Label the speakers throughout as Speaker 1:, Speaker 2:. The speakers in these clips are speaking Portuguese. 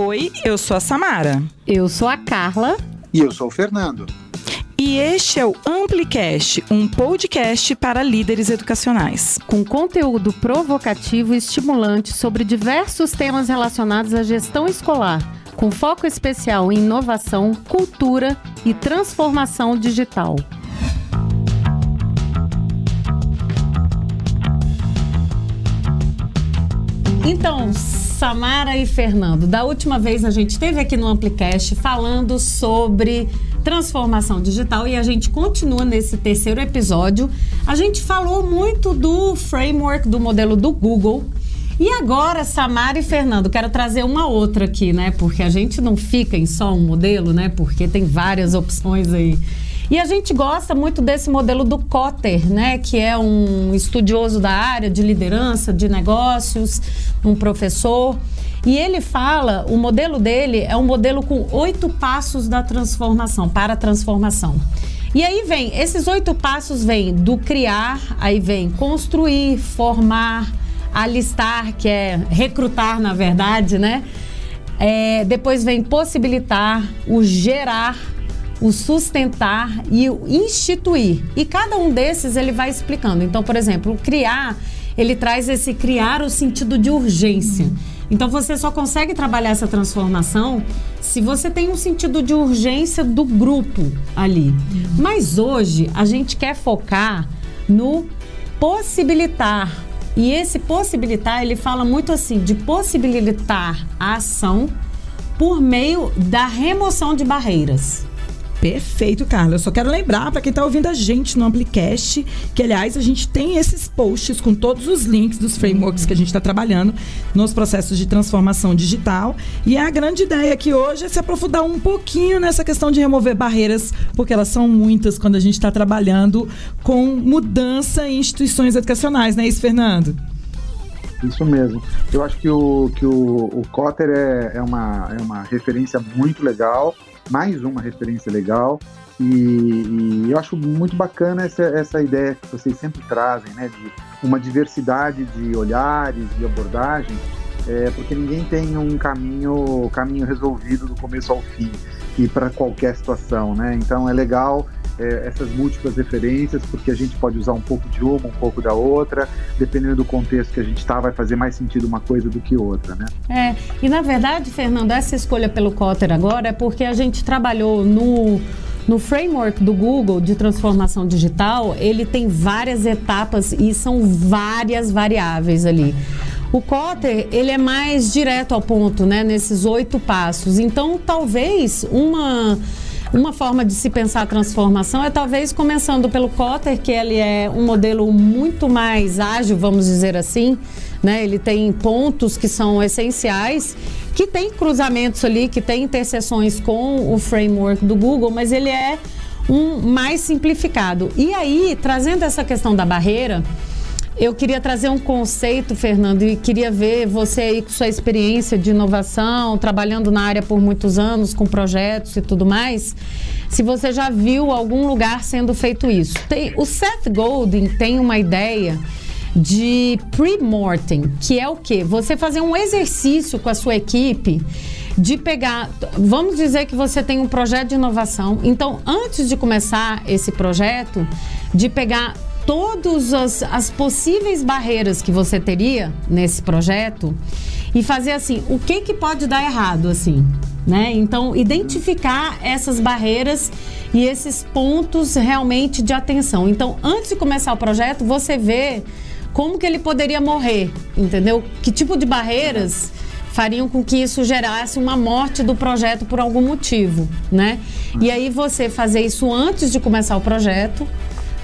Speaker 1: Oi, eu sou a Samara.
Speaker 2: Eu sou a Carla.
Speaker 3: E eu sou o Fernando.
Speaker 1: E este é o Amplicast, um podcast para líderes educacionais.
Speaker 2: Com conteúdo provocativo e estimulante sobre diversos temas relacionados à gestão escolar, com foco especial em inovação, cultura e transformação digital. Então, Samara e Fernando, da última vez a gente esteve aqui no Amplicast falando sobre transformação digital e a gente continua nesse terceiro episódio. A gente falou muito do framework do modelo do Google. E agora, Samara e Fernando, quero trazer uma outra aqui, né? Porque a gente não fica em só um modelo, né? Porque tem várias opções aí. E a gente gosta muito desse modelo do Cotter, né, que é um estudioso da área de liderança, de negócios, um professor. E ele fala, o modelo dele é um modelo com oito passos da transformação, para a transformação. E aí vem, esses oito passos vêm do criar, aí vem construir, formar, alistar, que é recrutar, na verdade, né? É, depois vem possibilitar, o gerar, o sustentar e o instituir. E cada um desses ele vai explicando. Então, por exemplo, o criar, ele traz esse criar o sentido de urgência. Então você só consegue trabalhar essa transformação se você tem um sentido de urgência do grupo ali. Mas hoje a gente quer focar no possibilitar. E esse possibilitar, ele fala muito assim de possibilitar a ação por meio da remoção de barreiras.
Speaker 1: Perfeito, Carla. Eu só quero lembrar para quem está ouvindo a gente no Amplicast que, aliás, a gente tem esses posts com todos os links dos frameworks que a gente está trabalhando nos processos de transformação digital. E a grande ideia aqui hoje é se aprofundar um pouquinho nessa questão de remover barreiras, porque elas são muitas quando a gente está trabalhando com mudança em instituições educacionais, não é isso, Fernando?
Speaker 3: Isso mesmo. Eu acho que o, que o, o Cotter é, é, uma, é uma referência muito legal mais uma referência legal. E, e, eu acho muito bacana essa, essa ideia que vocês sempre trazem, né, de uma diversidade de olhares e abordagens, é, porque ninguém tem um caminho, caminho resolvido do começo ao fim e para qualquer situação, né? Então é legal é, essas múltiplas referências, porque a gente pode usar um pouco de uma, um pouco da outra, dependendo do contexto que a gente está, vai fazer mais sentido uma coisa do que outra, né?
Speaker 2: É, e na verdade, Fernando, essa escolha pelo Cotter agora é porque a gente trabalhou no no framework do Google de transformação digital, ele tem várias etapas e são várias variáveis ali. O Cotter, ele é mais direto ao ponto, né, nesses oito passos. Então, talvez uma uma forma de se pensar a transformação é talvez começando pelo Cotter, que ele é um modelo muito mais ágil, vamos dizer assim, né? Ele tem pontos que são essenciais, que tem cruzamentos ali, que tem interseções com o framework do Google, mas ele é um mais simplificado. E aí, trazendo essa questão da barreira, eu queria trazer um conceito, Fernando, e queria ver você aí com sua experiência de inovação, trabalhando na área por muitos anos, com projetos e tudo mais. Se você já viu algum lugar sendo feito isso. Tem, o Seth Godin tem uma ideia de pre-mortem, que é o quê? Você fazer um exercício com a sua equipe de pegar, vamos dizer que você tem um projeto de inovação. Então, antes de começar esse projeto, de pegar todas as, as possíveis barreiras que você teria nesse projeto e fazer assim, o que que pode dar errado assim, né? Então, identificar essas barreiras e esses pontos realmente de atenção. Então, antes de começar o projeto, você vê como que ele poderia morrer, entendeu? Que tipo de barreiras fariam com que isso gerasse uma morte do projeto por algum motivo, né? E aí você fazer isso antes de começar o projeto,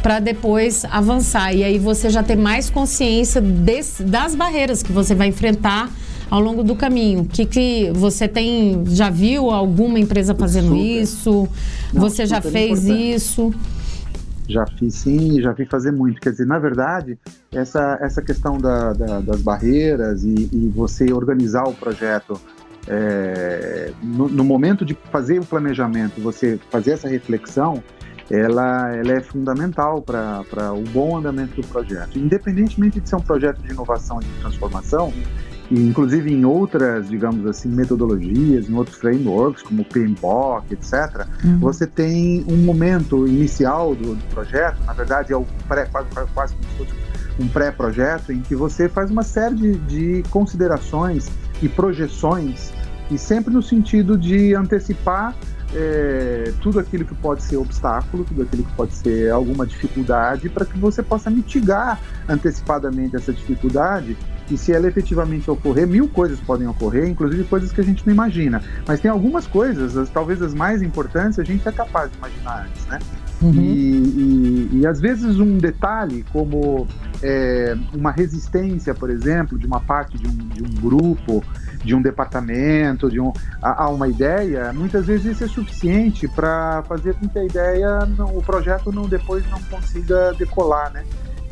Speaker 2: para depois avançar. E aí você já ter mais consciência desse, das barreiras que você vai enfrentar ao longo do caminho. Que que você tem já viu alguma empresa fazendo super. isso? Não, você já fez importante. isso?
Speaker 3: Já fiz sim, já vi fazer muito. Quer dizer, na verdade, essa, essa questão da, da, das barreiras e, e, você organizar o projeto é, no, no, momento de fazer o planejamento, você fazer essa reflexão, ela, ela é fundamental para o bom andamento do projeto. Independentemente de ser um projeto de inovação e de transformação, e inclusive em outras, digamos assim, metodologias, em outros frameworks, como o PMBOK, etc., uhum. você tem um momento inicial do, do, projeto, na verdade é o pré, quase, quase como se fosse um pré-projeto, em que você faz uma série de, de considerações e projeções, e sempre no sentido de antecipar é, tudo aquilo que pode ser obstáculo, tudo aquilo que pode ser alguma dificuldade, para que você possa mitigar antecipadamente essa dificuldade. E se ela efetivamente ocorrer, mil coisas podem ocorrer, inclusive coisas que a gente não imagina. Mas tem algumas coisas, as, talvez as mais importantes, a gente é capaz de imaginar antes, né? Uhum. E, e, e, às vezes um detalhe como é, uma resistência, por exemplo, de uma parte de um, de um grupo, de um departamento, de um, a, a, uma ideia, muitas vezes isso é suficiente para fazer com que a ideia, não, o projeto não depois não consiga decolar, né?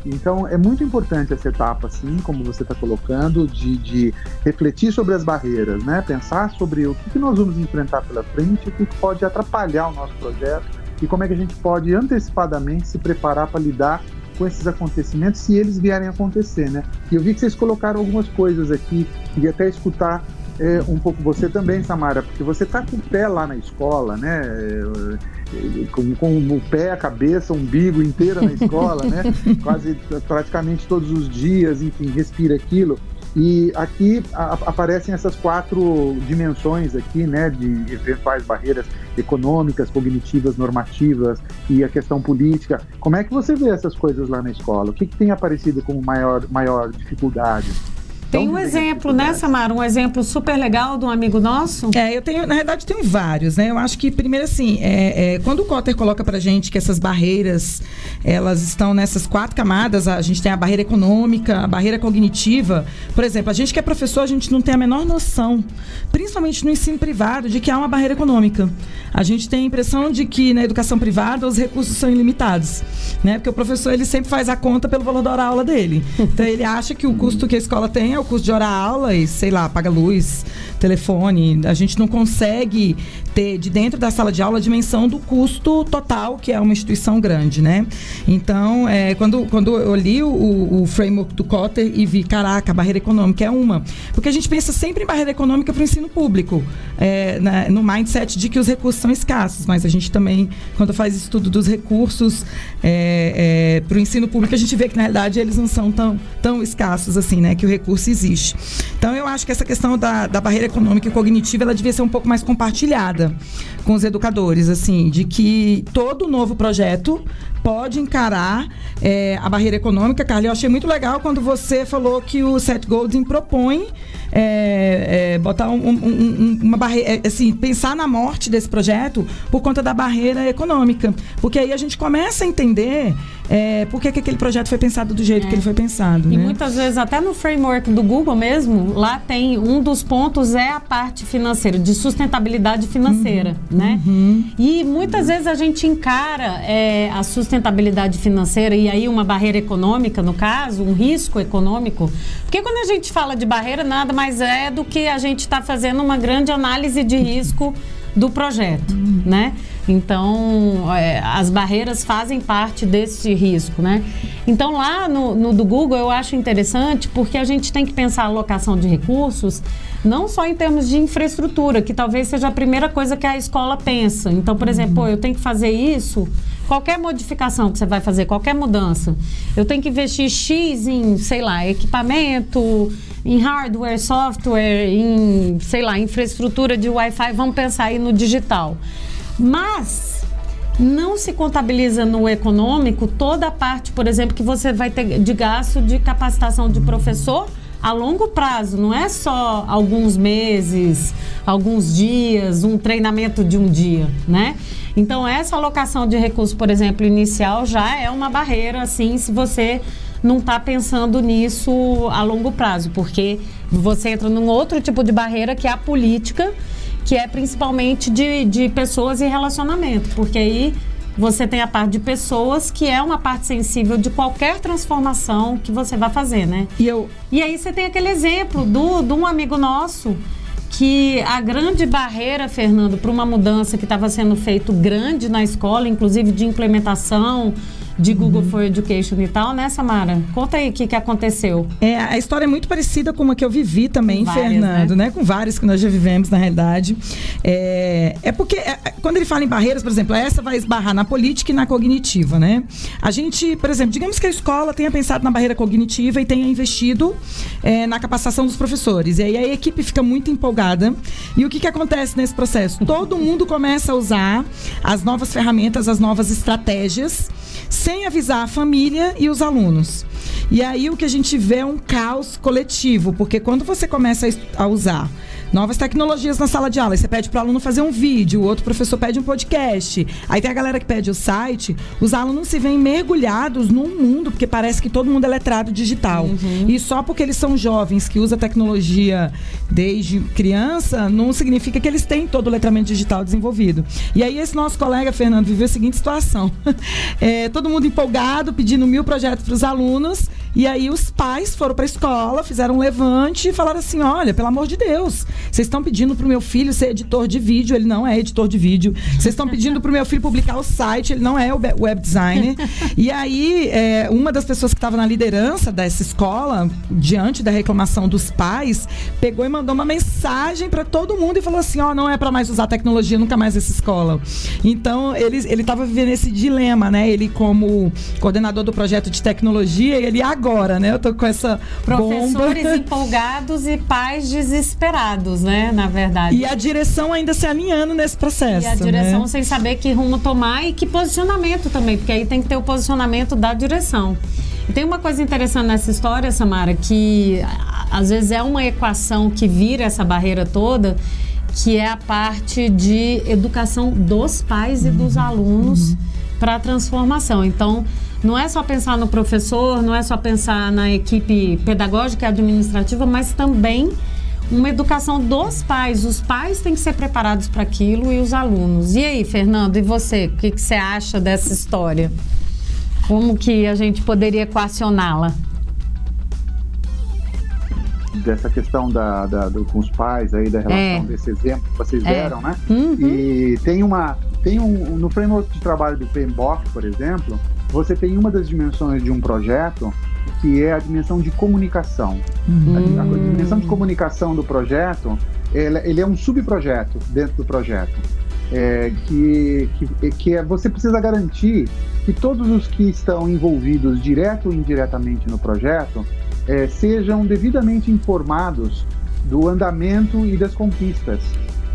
Speaker 3: Então é muito importante essa etapa, assim, como você está colocando, de, de, refletir sobre as barreiras, né? Pensar sobre o que, que nós vamos enfrentar pela frente, o que, pode atrapalhar o nosso projeto e como é que a gente pode antecipadamente se preparar para lidar com esses acontecimentos se eles vierem a acontecer, né? E eu vi que vocês colocaram algumas coisas aqui, queria até escutar é, um pouco você também, Samara, porque você está com o pé lá na escola, né? É, com, com, o pé, a cabeça, o umbigo inteira na escola, né? Quase praticamente todos os dias, enfim, respira aquilo. E aqui a, aparecem essas quatro dimensões aqui, né, de eventuais barreiras econômicas, cognitivas, normativas e a questão política. Como é que você vê essas coisas lá na escola? O que, que tem aparecido como maior, maior dificuldade?
Speaker 2: Tem um exemplo, né, Samara? Um exemplo super legal de um amigo nosso?
Speaker 1: É, eu tenho, na verdade, tenho vários, né? Eu acho que, primeiro, assim, é, é, quando o Cotter coloca pra gente que essas barreiras, elas estão nessas quatro camadas, a gente tem a barreira econômica, a barreira cognitiva. Por exemplo, a gente que é professor, a gente não tem a menor noção, principalmente no ensino privado, de que há uma barreira econômica. A gente tem a impressão de que na educação privada os recursos são ilimitados, né? Porque o professor, ele sempre faz a conta pelo valor da hora aula dele. Então, ele acha que o custo que a escola tem é o de hora aula e, sei lá, paga luz, telefone. A gente não consegue ter de dentro da sala de aula a dimensão do custo total, que é uma instituição grande, né? Então, é, quando, quando eu li o, o framework do Cotter e vi, caraca, a barreira econômica é uma. Porque a gente pensa sempre em barreira econômica para o ensino público, é, né, no mindset de que os recursos são escassos, mas a gente também, quando faz estudo dos recursos é, é para o ensino público, a gente vê que, na realidade, eles não são tão, tão escassos assim, né? Que o recurso existe. Então, eu acho que essa questão da, da barreira econômica e cognitiva, ela devia ser um pouco mais compartilhada com os educadores, assim, de que todo novo projeto pode encarar é, a barreira econômica. Carla, eu achei muito legal quando você falou que o Seth Godin propõe é, é, botar um, um, um, uma barreira, assim, pensar na morte desse projeto por conta da barreira econômica. Porque aí a gente começa a entender é, por que, que aquele projeto foi pensado do jeito que ele foi pensado.
Speaker 2: E
Speaker 1: né?
Speaker 2: muitas vezes, até no framework do Google mesmo, lá tem um dos pontos é a parte financeira, de sustentabilidade financeira, uhum. né? Uhum. E muitas vezes a gente encara é, a sustentabilidade financeira e aí uma barreira econômica, no caso, um risco econômico. Porque quando a gente fala de barreira, nada mais mais é do que a gente está fazendo uma grande análise de risco do projeto, uhum. né? Então, é, as barreiras fazem parte desse risco, né? Então, lá no, no, do Google, eu acho interessante porque a gente tem que pensar a alocação de recursos não só em termos de infraestrutura, que talvez seja a primeira coisa que a escola pensa. Então, por exemplo, eu tenho que fazer isso, qualquer modificação que você vai fazer, qualquer mudança, eu tenho que investir X em, sei lá, equipamento, em hardware, software, em, sei lá, infraestrutura de Wi-Fi, vamos pensar aí no digital. Mas não se contabiliza no econômico toda a parte, por exemplo, que você vai ter de gasto de capacitação de professor a longo prazo, não é só alguns meses, alguns dias, um treinamento de um dia, né? Então, essa alocação de recursos, por exemplo, inicial já é uma barreira, assim, se você não está pensando nisso a longo prazo, porque você entra num outro tipo de barreira que é a política, que é principalmente de, de pessoas e relacionamento, porque aí você tem a parte de pessoas, que é uma parte sensível de qualquer transformação que você vai fazer, né?
Speaker 1: E, eu...
Speaker 2: e aí você tem aquele exemplo do, de um amigo nosso que a grande barreira, Fernando, para uma mudança que estava sendo feito grande na escola, inclusive de implementação de Google for Education e tal, né, Samara? Conta aí o que, que aconteceu.
Speaker 1: É, a história é muito parecida com uma que eu vivi também, várias, Fernando, né? né? Com várias que nós já vivemos, na realidade. É, é porque é, quando ele fala em barreiras, por exemplo, essa vai esbarrar na política e na cognitiva, né? A gente, por exemplo, digamos que a escola tenha pensado na barreira cognitiva e tenha investido é, na capacitação dos professores. E aí a equipe fica muito empolgada. E o que, que acontece nesse processo? Todo mundo começa a usar as novas ferramentas, as novas estratégias sem avisar a família e os alunos. E aí o que a gente vê é um caos coletivo, porque quando você começa a usar novas tecnologias na sala de aula. Aí você pede para o aluno fazer um vídeo, o outro professor pede um podcast. Aí tem a galera que pede o site. Os alunos se veem mergulhados num mundo, porque parece que todo mundo é letrado digital. Uhum. E só porque eles são jovens que usam tecnologia desde criança, não significa que eles têm todo o letramento digital desenvolvido. E aí esse nosso colega, Fernando, viveu a seguinte situação. É, todo mundo empolgado, pedindo mil projetos para os alunos. E aí os pais foram para a escola, fizeram um levante e falaram assim: olha, pelo amor de Deus, vocês estão pedindo pro meu filho ser editor de vídeo, ele não é editor de vídeo. Vocês estão pedindo pro meu filho publicar o site, ele não é o web designer. e aí, é, uma das pessoas que estava na liderança dessa escola, diante da reclamação dos pais, pegou e mandou uma mensagem para todo mundo e falou assim: ó, oh, não é para mais usar tecnologia, nunca mais essa escola. Então, ele ele estava vivendo esse dilema, né? Ele como coordenador do projeto de tecnologia, ele agora, né? Eu tô com essa
Speaker 2: professores
Speaker 1: bomba.
Speaker 2: empolgados e pais desesperados né? Na verdade.
Speaker 1: E a direção ainda se alinhando nesse processo.
Speaker 2: E a direção
Speaker 1: né?
Speaker 2: sem saber que rumo tomar e que posicionamento também, porque aí tem que ter o posicionamento da direção. E tem uma coisa interessante nessa história, Samara, que às vezes é uma equação que vira essa barreira toda, que é a parte de educação dos pais e dos alunos uhum. para a transformação. Então, não é só pensar no professor, não é só pensar na equipe pedagógica e administrativa, mas também uma educação dos pais. Os pais têm que ser preparados para aquilo e os alunos. E aí, Fernando, e você? O que, que você acha dessa história? Como que a gente poderia equacioná-la?
Speaker 3: Dessa questão da, da do, com os pais aí, da relação é. desse exemplo que vocês é. deram, né? Uhum. E tem uma. Tem um. No framework de trabalho do PMBOK, por exemplo, você tem uma das dimensões de um projeto que é a dimensão de comunicação. Hum. A, a, dimensão de comunicação do projeto, ele, ele é um subprojeto dentro do projeto. É, que, que, que é, você precisa garantir que todos os que estão envolvidos direto ou indiretamente no projeto é, sejam devidamente informados do andamento e das conquistas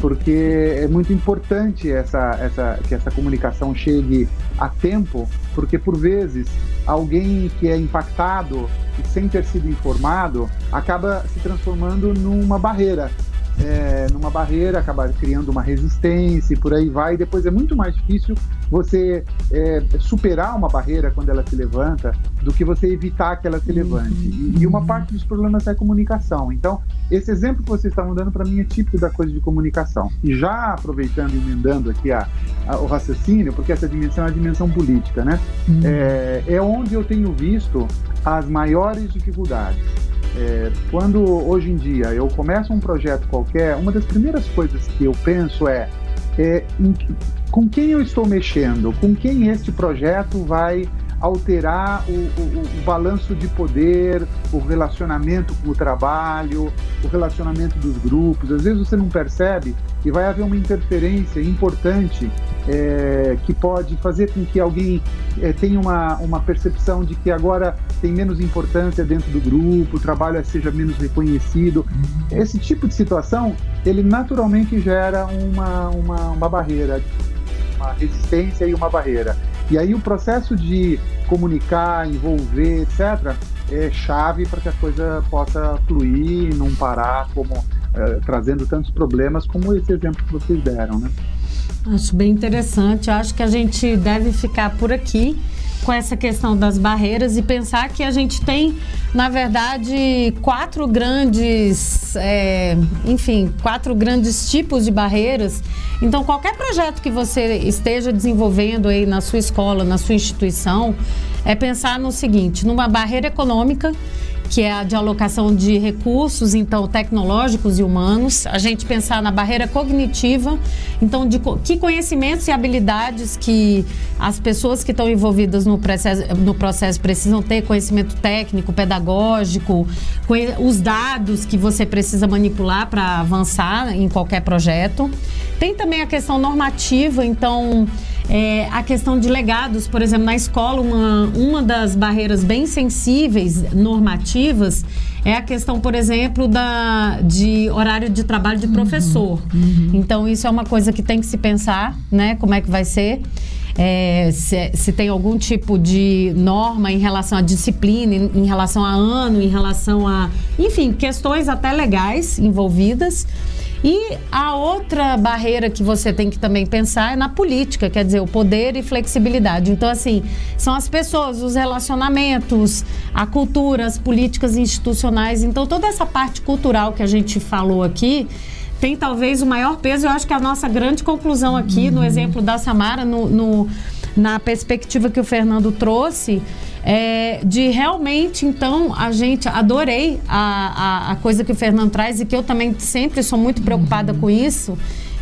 Speaker 3: porque é muito importante essa, essa, que essa comunicação chegue a tempo, porque por vezes alguém que é impactado e sem ter sido informado acaba se transformando numa barreira é, numa barreira, acabar criando uma resistência e por aí vai. E depois é muito mais difícil você é, superar uma barreira quando ela se levanta do que você evitar que ela se levante. E, e uma parte dos problemas é a comunicação. Então, esse exemplo que vocês estavam dando para mim é típico da coisa de comunicação. E já aproveitando e emendando aqui a, a, o raciocínio, porque essa dimensão é a dimensão política, né? Uhum. É, é onde eu tenho visto as maiores dificuldades. É, quando hoje em dia eu começo um projeto qualquer, uma das primeiras coisas que eu penso é, é em, com quem eu estou mexendo, com quem este projeto vai alterar o, o, o, balanço de poder, o relacionamento com o trabalho, o relacionamento dos grupos. Às vezes você não percebe e vai haver uma interferência importante é, que pode fazer com que alguém é, tenha uma, uma percepção de que agora tem menos importância dentro do grupo, o trabalho seja menos reconhecido. Esse tipo de situação, ele naturalmente gera uma, uma, uma barreira, uma resistência e uma barreira. E aí o processo de comunicar, envolver, etc., é chave para que a coisa possa fluir, não parar como é, trazendo tantos problemas como esse exemplo que vocês deram, né?
Speaker 2: Acho bem interessante. Acho que a gente deve ficar por aqui com essa questão das barreiras e pensar que a gente tem, na verdade, quatro grandes, é, enfim, quatro grandes tipos de barreiras. Então, qualquer projeto que você esteja desenvolvendo aí na sua escola, na sua instituição, é pensar no seguinte: numa barreira econômica que é a de alocação de recursos, então, tecnológicos e humanos. A gente pensar na barreira cognitiva, então, de que conhecimentos e habilidades que as pessoas que estão envolvidas no processo, no processo precisam ter, conhecimento técnico, pedagógico, os dados que você precisa manipular para avançar em qualquer projeto. Tem também a questão normativa, então é, a questão de legados, por exemplo, na escola, uma, uma das barreiras bem sensíveis normativas é a questão, por exemplo, da, de horário de trabalho de uhum, professor. Uhum. Então, isso é uma coisa que tem que se pensar, né? Como é que vai ser. É, se, se, tem algum tipo de norma em relação à disciplina, em, em relação a ano, em relação a. Enfim, questões até legais envolvidas. E a outra barreira que você tem que também pensar é na política, quer dizer, o poder e flexibilidade. Então, assim, são as pessoas, os relacionamentos, a cultura, as políticas institucionais. Então, toda essa parte cultural que a gente falou aqui tem talvez o maior peso. Eu acho que a nossa grande conclusão aqui, uhum. no exemplo da Samara, no, no, na perspectiva que o Fernando trouxe, é, de realmente, então, a gente adorei a, a, a, coisa que o Fernando traz e que eu também sempre sou muito preocupada uhum. com isso.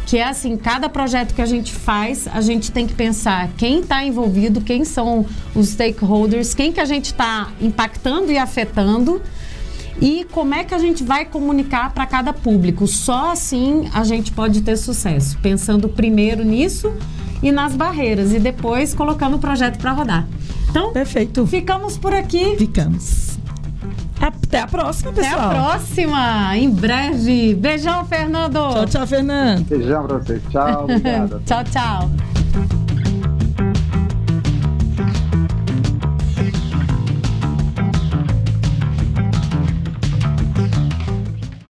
Speaker 2: Que é assim, cada projeto que a gente faz, a gente tem que pensar quem está envolvido, quem são os stakeholders, quem que a gente está impactando e afetando e como é que a gente vai comunicar para cada público. Só assim a gente pode ter sucesso, pensando primeiro nisso e nas barreiras e depois colocando o projeto para rodar. Então,
Speaker 1: perfeito.
Speaker 2: Ficamos por aqui.
Speaker 1: Ficamos. Até a próxima, pessoal.
Speaker 2: Até a próxima, em breve. Beijão, Fernando.
Speaker 1: Tchau, tchau, Fernando.
Speaker 3: Beijão pra vocês. Tchau, obrigada.
Speaker 2: tchau, tchau.